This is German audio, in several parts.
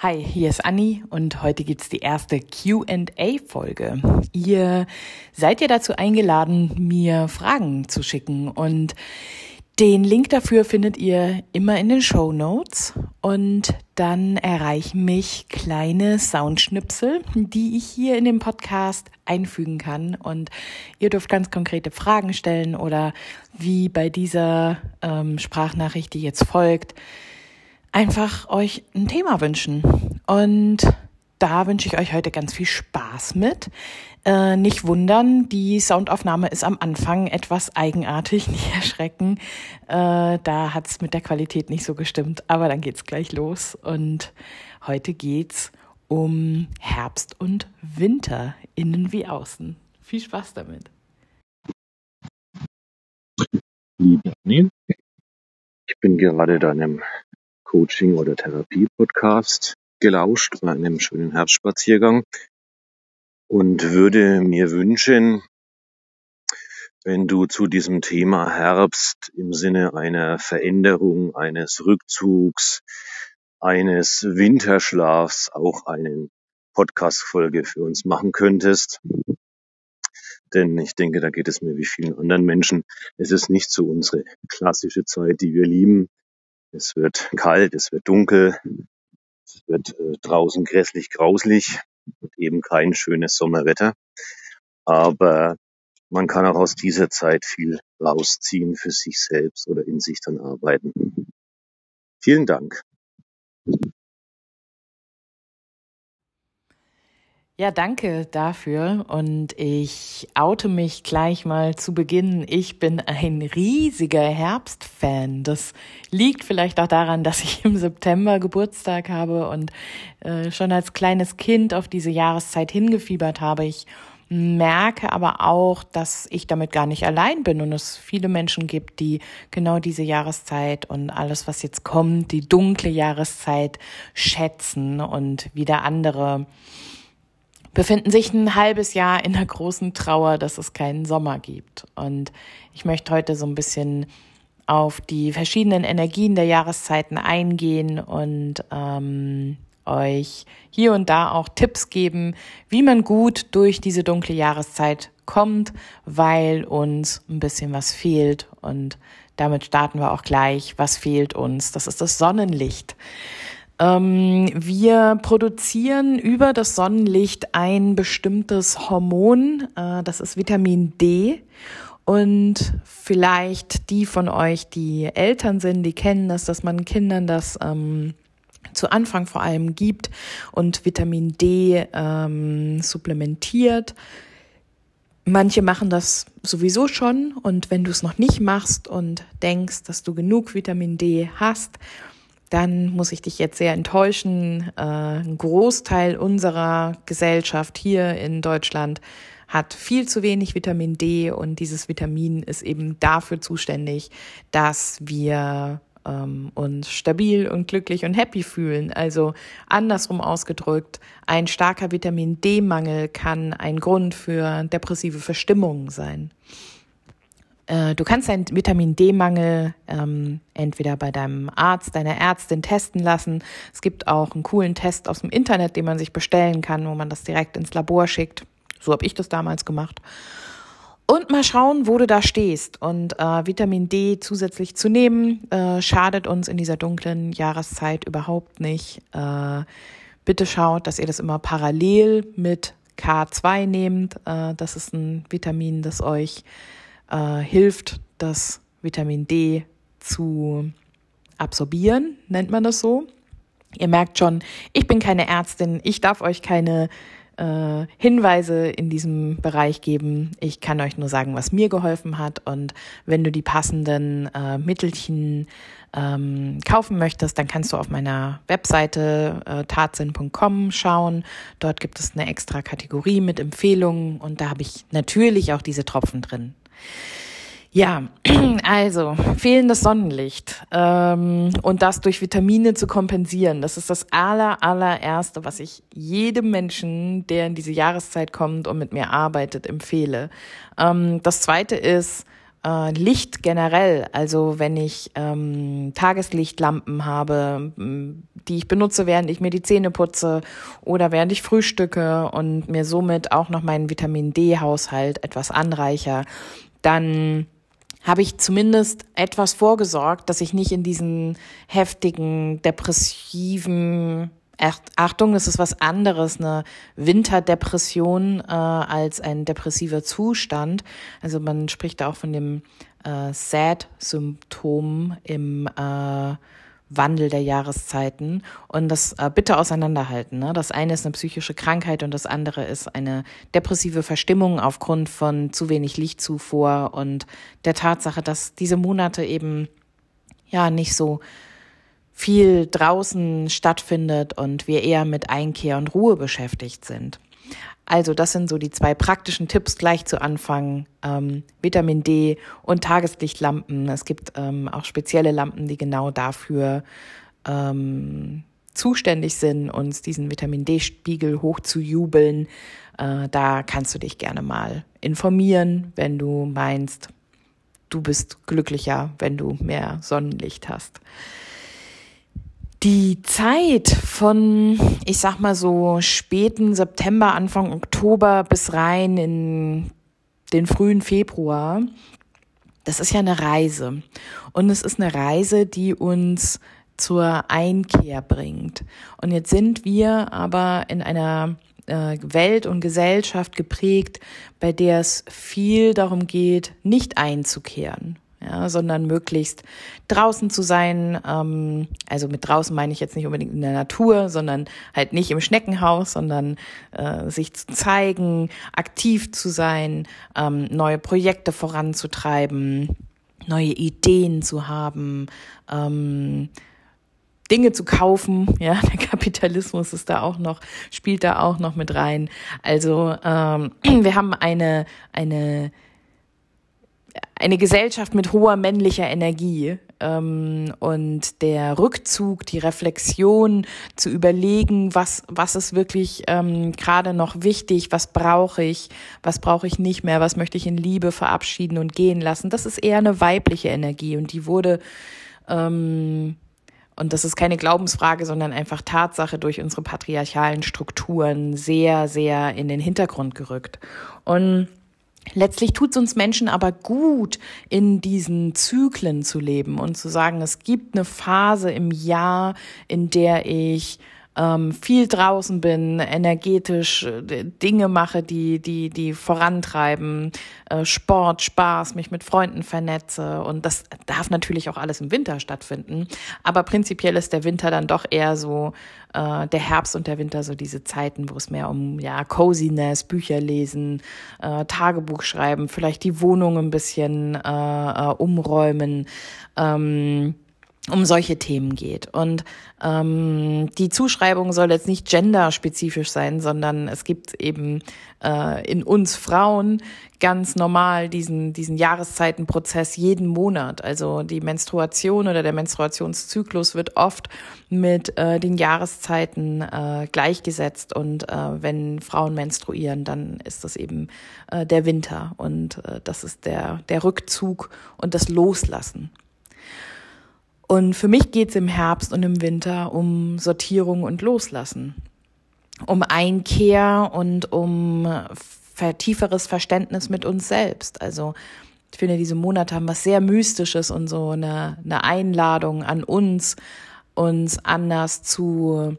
Hi, hier ist Anni und heute gibt's die erste QA-Folge. Ihr seid ja dazu eingeladen, mir Fragen zu schicken und den Link dafür findet ihr immer in den Show Notes und dann erreichen mich kleine Soundschnipsel, die ich hier in dem Podcast einfügen kann und ihr dürft ganz konkrete Fragen stellen oder wie bei dieser ähm, Sprachnachricht, die jetzt folgt, einfach euch ein Thema wünschen. Und da wünsche ich euch heute ganz viel Spaß mit. Äh, nicht wundern, die Soundaufnahme ist am Anfang etwas eigenartig, nicht erschrecken. Äh, da hat es mit der Qualität nicht so gestimmt, aber dann geht's gleich los. Und heute geht's um Herbst und Winter, innen wie außen. Viel Spaß damit. Ich bin gerade deinem Coaching- oder Therapie-Podcast gelauscht bei einem schönen Herbstspaziergang und würde mir wünschen, wenn du zu diesem Thema Herbst im Sinne einer Veränderung, eines Rückzugs, eines Winterschlafs auch einen Podcast-Folge für uns machen könntest. Denn ich denke, da geht es mir wie vielen anderen Menschen. Es ist nicht so unsere klassische Zeit, die wir lieben. Es wird kalt, es wird dunkel, es wird äh, draußen grässlich grauslich und eben kein schönes Sommerwetter. Aber man kann auch aus dieser Zeit viel rausziehen für sich selbst oder in sich dann arbeiten. Vielen Dank. Ja, danke dafür. Und ich oute mich gleich mal zu Beginn. Ich bin ein riesiger Herbstfan. Das liegt vielleicht auch daran, dass ich im September Geburtstag habe und äh, schon als kleines Kind auf diese Jahreszeit hingefiebert habe. Ich merke aber auch, dass ich damit gar nicht allein bin und es viele Menschen gibt, die genau diese Jahreszeit und alles, was jetzt kommt, die dunkle Jahreszeit schätzen und wieder andere befinden sich ein halbes Jahr in der großen Trauer, dass es keinen Sommer gibt. Und ich möchte heute so ein bisschen auf die verschiedenen Energien der Jahreszeiten eingehen und ähm, euch hier und da auch Tipps geben, wie man gut durch diese dunkle Jahreszeit kommt, weil uns ein bisschen was fehlt. Und damit starten wir auch gleich. Was fehlt uns? Das ist das Sonnenlicht. Ähm, wir produzieren über das Sonnenlicht ein bestimmtes Hormon, äh, das ist Vitamin D. Und vielleicht die von euch, die Eltern sind, die kennen das, dass man Kindern das ähm, zu Anfang vor allem gibt und Vitamin D ähm, supplementiert. Manche machen das sowieso schon und wenn du es noch nicht machst und denkst, dass du genug Vitamin D hast, dann muss ich dich jetzt sehr enttäuschen. Äh, ein Großteil unserer Gesellschaft hier in Deutschland hat viel zu wenig Vitamin D und dieses Vitamin ist eben dafür zuständig, dass wir ähm, uns stabil und glücklich und happy fühlen. Also andersrum ausgedrückt, ein starker Vitamin D-Mangel kann ein Grund für depressive Verstimmungen sein. Äh, du kannst einen Vitamin D-Mangel ähm, entweder bei deinem Arzt, deiner Ärztin testen lassen. Es gibt auch einen coolen Test aus dem Internet, den man sich bestellen kann, wo man das direkt ins Labor schickt. So habe ich das damals gemacht. Und mal schauen, wo du da stehst. Und äh, Vitamin D zusätzlich zu nehmen, äh, schadet uns in dieser dunklen Jahreszeit überhaupt nicht. Äh, bitte schaut, dass ihr das immer parallel mit K2 nehmt. Äh, das ist ein Vitamin, das euch äh, hilft, das Vitamin D zu absorbieren, nennt man das so. Ihr merkt schon, ich bin keine Ärztin, ich darf euch keine äh, Hinweise in diesem Bereich geben. Ich kann euch nur sagen, was mir geholfen hat. Und wenn du die passenden äh, Mittelchen ähm, kaufen möchtest, dann kannst du auf meiner Webseite äh, tatsinn.com schauen. Dort gibt es eine extra Kategorie mit Empfehlungen und da habe ich natürlich auch diese Tropfen drin. Ja, also fehlendes Sonnenlicht ähm, und das durch Vitamine zu kompensieren, das ist das aller allererste, was ich jedem Menschen, der in diese Jahreszeit kommt und mit mir arbeitet, empfehle. Ähm, das zweite ist äh, Licht generell, also wenn ich ähm, Tageslichtlampen habe, die ich benutze, während ich mir die Zähne putze oder während ich frühstücke und mir somit auch noch meinen Vitamin D-Haushalt etwas anreicher, dann habe ich zumindest etwas vorgesorgt, dass ich nicht in diesen heftigen, depressiven Achtung, es ist was anderes, eine Winterdepression äh, als ein depressiver Zustand. Also man spricht da auch von dem äh, SAD-Symptom im äh, Wandel der Jahreszeiten und das äh, bitte auseinanderhalten. Ne? Das eine ist eine psychische Krankheit und das andere ist eine depressive Verstimmung aufgrund von zu wenig Lichtzufuhr und der Tatsache, dass diese Monate eben ja nicht so viel draußen stattfindet und wir eher mit Einkehr und Ruhe beschäftigt sind. Also das sind so die zwei praktischen Tipps gleich zu Anfang. Ähm, Vitamin D und Tageslichtlampen. Es gibt ähm, auch spezielle Lampen, die genau dafür ähm, zuständig sind, uns diesen Vitamin D-Spiegel hochzujubeln. Äh, da kannst du dich gerne mal informieren, wenn du meinst, du bist glücklicher, wenn du mehr Sonnenlicht hast. Die Zeit von, ich sag mal so, späten September, Anfang Oktober bis rein in den frühen Februar, das ist ja eine Reise. Und es ist eine Reise, die uns zur Einkehr bringt. Und jetzt sind wir aber in einer äh, Welt und Gesellschaft geprägt, bei der es viel darum geht, nicht einzukehren ja, sondern möglichst draußen zu sein. Ähm, also mit draußen meine ich jetzt nicht unbedingt in der Natur, sondern halt nicht im Schneckenhaus, sondern äh, sich zu zeigen, aktiv zu sein, ähm, neue Projekte voranzutreiben, neue Ideen zu haben. Ähm, Dinge zu kaufen, ja, der Kapitalismus ist da auch noch, spielt da auch noch mit rein. Also ähm, wir haben eine, eine eine Gesellschaft mit hoher männlicher Energie ähm, und der Rückzug, die Reflexion zu überlegen, was was ist wirklich ähm, gerade noch wichtig, was brauche ich, was brauche ich nicht mehr, was möchte ich in Liebe verabschieden und gehen lassen. Das ist eher eine weibliche Energie und die wurde ähm, und das ist keine Glaubensfrage, sondern einfach Tatsache durch unsere patriarchalen Strukturen sehr, sehr in den Hintergrund gerückt. Und Letztlich tut es uns Menschen aber gut, in diesen Zyklen zu leben und zu sagen, es gibt eine Phase im Jahr, in der ich ähm, viel draußen bin, energetisch äh, Dinge mache, die, die, die vorantreiben, äh, Sport, Spaß, mich mit Freunden vernetze. Und das darf natürlich auch alles im Winter stattfinden. Aber prinzipiell ist der Winter dann doch eher so äh, der Herbst und der Winter so diese Zeiten, wo es mehr um ja Coziness, Bücher lesen, äh, Tagebuch schreiben, vielleicht die Wohnung ein bisschen äh, äh, umräumen. Ähm, um solche Themen geht. Und ähm, die Zuschreibung soll jetzt nicht genderspezifisch sein, sondern es gibt eben äh, in uns Frauen ganz normal diesen, diesen Jahreszeitenprozess jeden Monat. Also die Menstruation oder der Menstruationszyklus wird oft mit äh, den Jahreszeiten äh, gleichgesetzt. Und äh, wenn Frauen menstruieren, dann ist das eben äh, der Winter. Und äh, das ist der, der Rückzug und das Loslassen. Und für mich geht's im Herbst und im Winter um Sortierung und Loslassen, um Einkehr und um tieferes Verständnis mit uns selbst. Also ich finde, diese Monate haben was sehr Mystisches und so eine, eine Einladung an uns, uns anders zu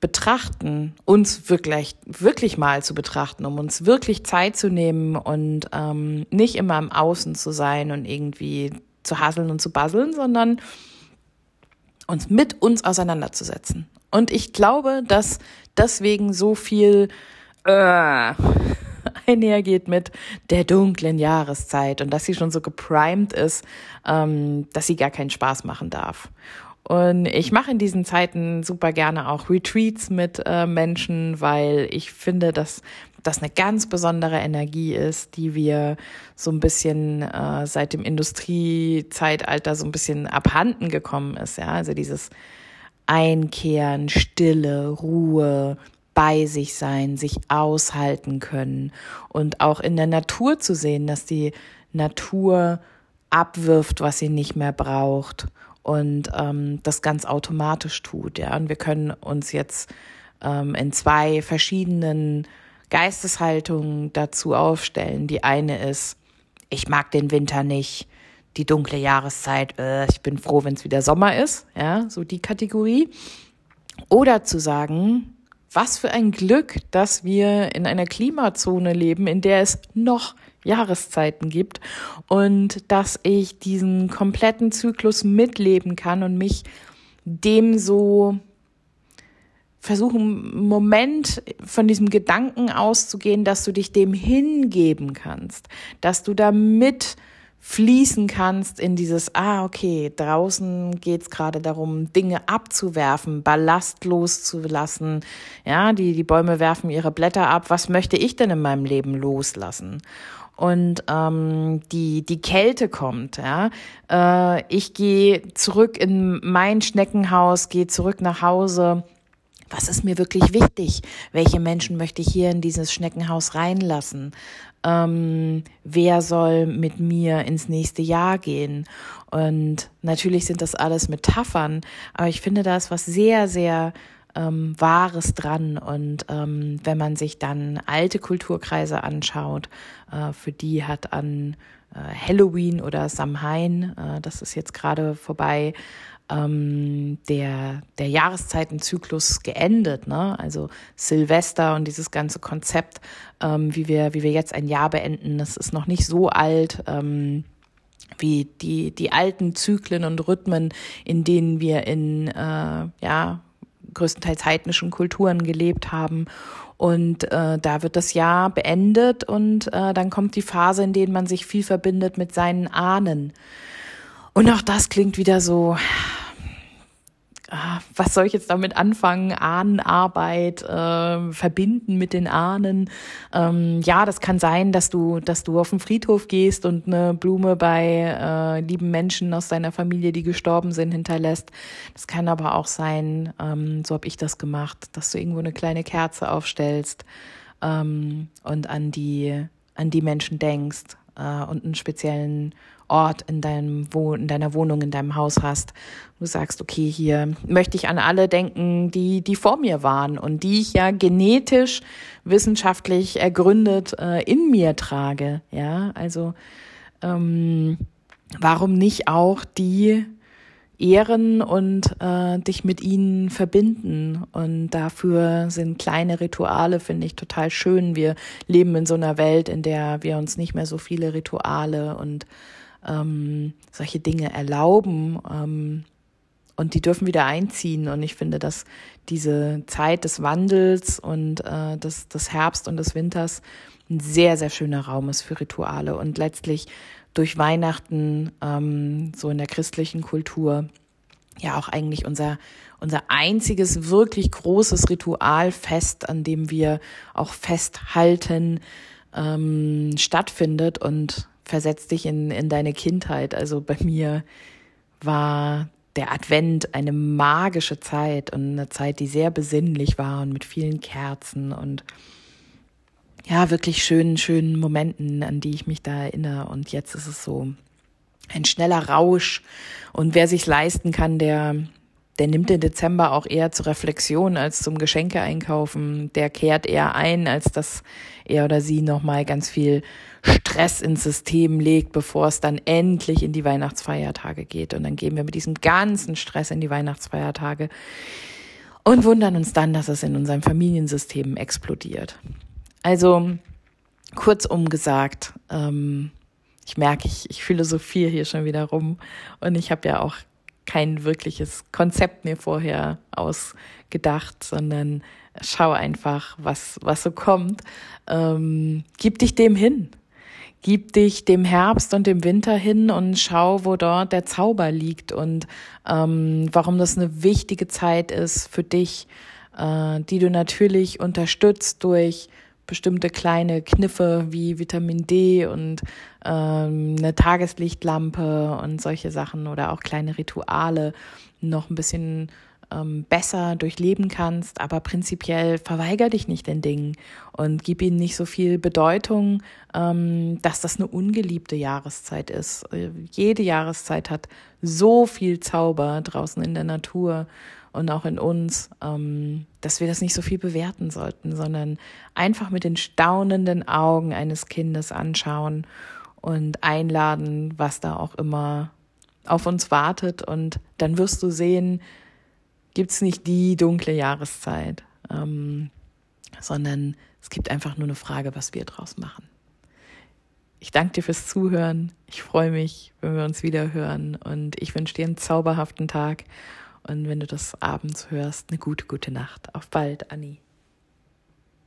betrachten, uns wirklich, wirklich mal zu betrachten, um uns wirklich Zeit zu nehmen und ähm, nicht immer im Außen zu sein und irgendwie zu hasseln und zu basseln, sondern uns mit uns auseinanderzusetzen. Und ich glaube, dass deswegen so viel äh, einhergeht mit der dunklen Jahreszeit und dass sie schon so geprimed ist, ähm, dass sie gar keinen Spaß machen darf. Und ich mache in diesen Zeiten super gerne auch Retreats mit äh, Menschen, weil ich finde, dass das eine ganz besondere Energie ist, die wir so ein bisschen äh, seit dem Industriezeitalter so ein bisschen abhanden gekommen ist. Ja, also dieses Einkehren, Stille, Ruhe, bei sich sein, sich aushalten können und auch in der Natur zu sehen, dass die Natur abwirft, was sie nicht mehr braucht und ähm, das ganz automatisch tut. Ja, und wir können uns jetzt ähm, in zwei verschiedenen Geisteshaltungen dazu aufstellen. Die eine ist, ich mag den Winter nicht, die dunkle Jahreszeit, äh, ich bin froh, wenn es wieder Sommer ist, ja, so die Kategorie. Oder zu sagen, was für ein Glück, dass wir in einer Klimazone leben, in der es noch Jahreszeiten gibt und dass ich diesen kompletten Zyklus mitleben kann und mich dem so versuchen, einen Moment von diesem Gedanken auszugehen, dass du dich dem hingeben kannst, dass du damit fließen kannst in dieses, ah, okay, draußen geht's gerade darum, Dinge abzuwerfen, Ballast loszulassen. Ja, die, die Bäume werfen ihre Blätter ab. Was möchte ich denn in meinem Leben loslassen? und ähm, die die Kälte kommt. Ja, äh, ich gehe zurück in mein Schneckenhaus, gehe zurück nach Hause was ist mir wirklich wichtig? Welche Menschen möchte ich hier in dieses Schneckenhaus reinlassen? Ähm, wer soll mit mir ins nächste Jahr gehen? Und natürlich sind das alles Metaphern, aber ich finde da ist was sehr, sehr ähm, Wahres dran. Und ähm, wenn man sich dann alte Kulturkreise anschaut, äh, für die hat an äh, Halloween oder Samhain, äh, das ist jetzt gerade vorbei, ähm, der, der Jahreszeitenzyklus geendet, ne? Also Silvester und dieses ganze Konzept, ähm, wie wir, wie wir jetzt ein Jahr beenden, das ist noch nicht so alt. Ähm, wie die, die alten Zyklen und Rhythmen, in denen wir in, äh, ja, größtenteils heidnischen Kulturen gelebt haben. Und äh, da wird das Jahr beendet und äh, dann kommt die Phase, in der man sich viel verbindet mit seinen Ahnen. Und auch das klingt wieder so, ah, was soll ich jetzt damit anfangen? Ahnenarbeit, äh, verbinden mit den Ahnen. Ähm, ja, das kann sein, dass du, dass du auf den Friedhof gehst und eine Blume bei äh, lieben Menschen aus deiner Familie, die gestorben sind, hinterlässt. Das kann aber auch sein, ähm, so habe ich das gemacht, dass du irgendwo eine kleine Kerze aufstellst ähm, und an die, an die Menschen denkst äh, und einen speziellen Ort in deinem Woh in deiner Wohnung, in deinem Haus hast. Du sagst, okay, hier möchte ich an alle denken, die, die vor mir waren und die ich ja genetisch, wissenschaftlich ergründet äh, in mir trage. Ja, also ähm, warum nicht auch die ehren und äh, dich mit ihnen verbinden. Und dafür sind kleine Rituale, finde ich, total schön. Wir leben in so einer Welt, in der wir uns nicht mehr so viele Rituale und ähm, solche Dinge erlauben. Ähm, und die dürfen wieder einziehen. Und ich finde, dass diese Zeit des Wandels und äh, des, des Herbst und des Winters ein sehr, sehr schöner Raum ist für Rituale. Und letztlich durch Weihnachten, ähm, so in der christlichen Kultur, ja auch eigentlich unser, unser einziges wirklich großes Ritualfest, an dem wir auch festhalten, ähm, stattfindet. Und versetzt dich in, in deine Kindheit. Also bei mir war der Advent eine magische Zeit und eine Zeit, die sehr besinnlich war und mit vielen Kerzen und ja, wirklich schönen, schönen Momenten, an die ich mich da erinnere. Und jetzt ist es so ein schneller Rausch. Und wer sich leisten kann, der, der nimmt den Dezember auch eher zur Reflexion als zum Geschenke einkaufen. Der kehrt eher ein, als dass er oder sie nochmal ganz viel Stress ins System legt, bevor es dann endlich in die Weihnachtsfeiertage geht. Und dann gehen wir mit diesem ganzen Stress in die Weihnachtsfeiertage und wundern uns dann, dass es in unserem Familiensystem explodiert. Also kurzum gesagt, ähm, ich merke, ich, ich philosophiere hier schon wieder rum und ich habe ja auch kein wirkliches Konzept mir vorher ausgedacht, sondern schau einfach, was, was so kommt. Ähm, gib dich dem hin. Gib dich dem Herbst und dem Winter hin und schau, wo dort der Zauber liegt und ähm, warum das eine wichtige Zeit ist für dich, äh, die du natürlich unterstützt durch bestimmte kleine Kniffe wie Vitamin D und ähm, eine Tageslichtlampe und solche Sachen oder auch kleine Rituale, noch ein bisschen ähm, besser durchleben kannst, aber prinzipiell verweiger dich nicht den Dingen und gib ihnen nicht so viel Bedeutung, ähm, dass das eine ungeliebte Jahreszeit ist. Äh, jede Jahreszeit hat so viel Zauber draußen in der Natur und auch in uns, ähm, dass wir das nicht so viel bewerten sollten, sondern einfach mit den staunenden Augen eines Kindes anschauen und einladen, was da auch immer auf uns wartet. Und dann wirst du sehen, gibt es nicht die dunkle Jahreszeit, ähm, sondern es gibt einfach nur eine Frage, was wir draus machen. Ich danke dir fürs Zuhören. Ich freue mich, wenn wir uns wieder hören und ich wünsche dir einen zauberhaften Tag und wenn du das abends hörst, eine gute, gute Nacht. Auf bald, Anni.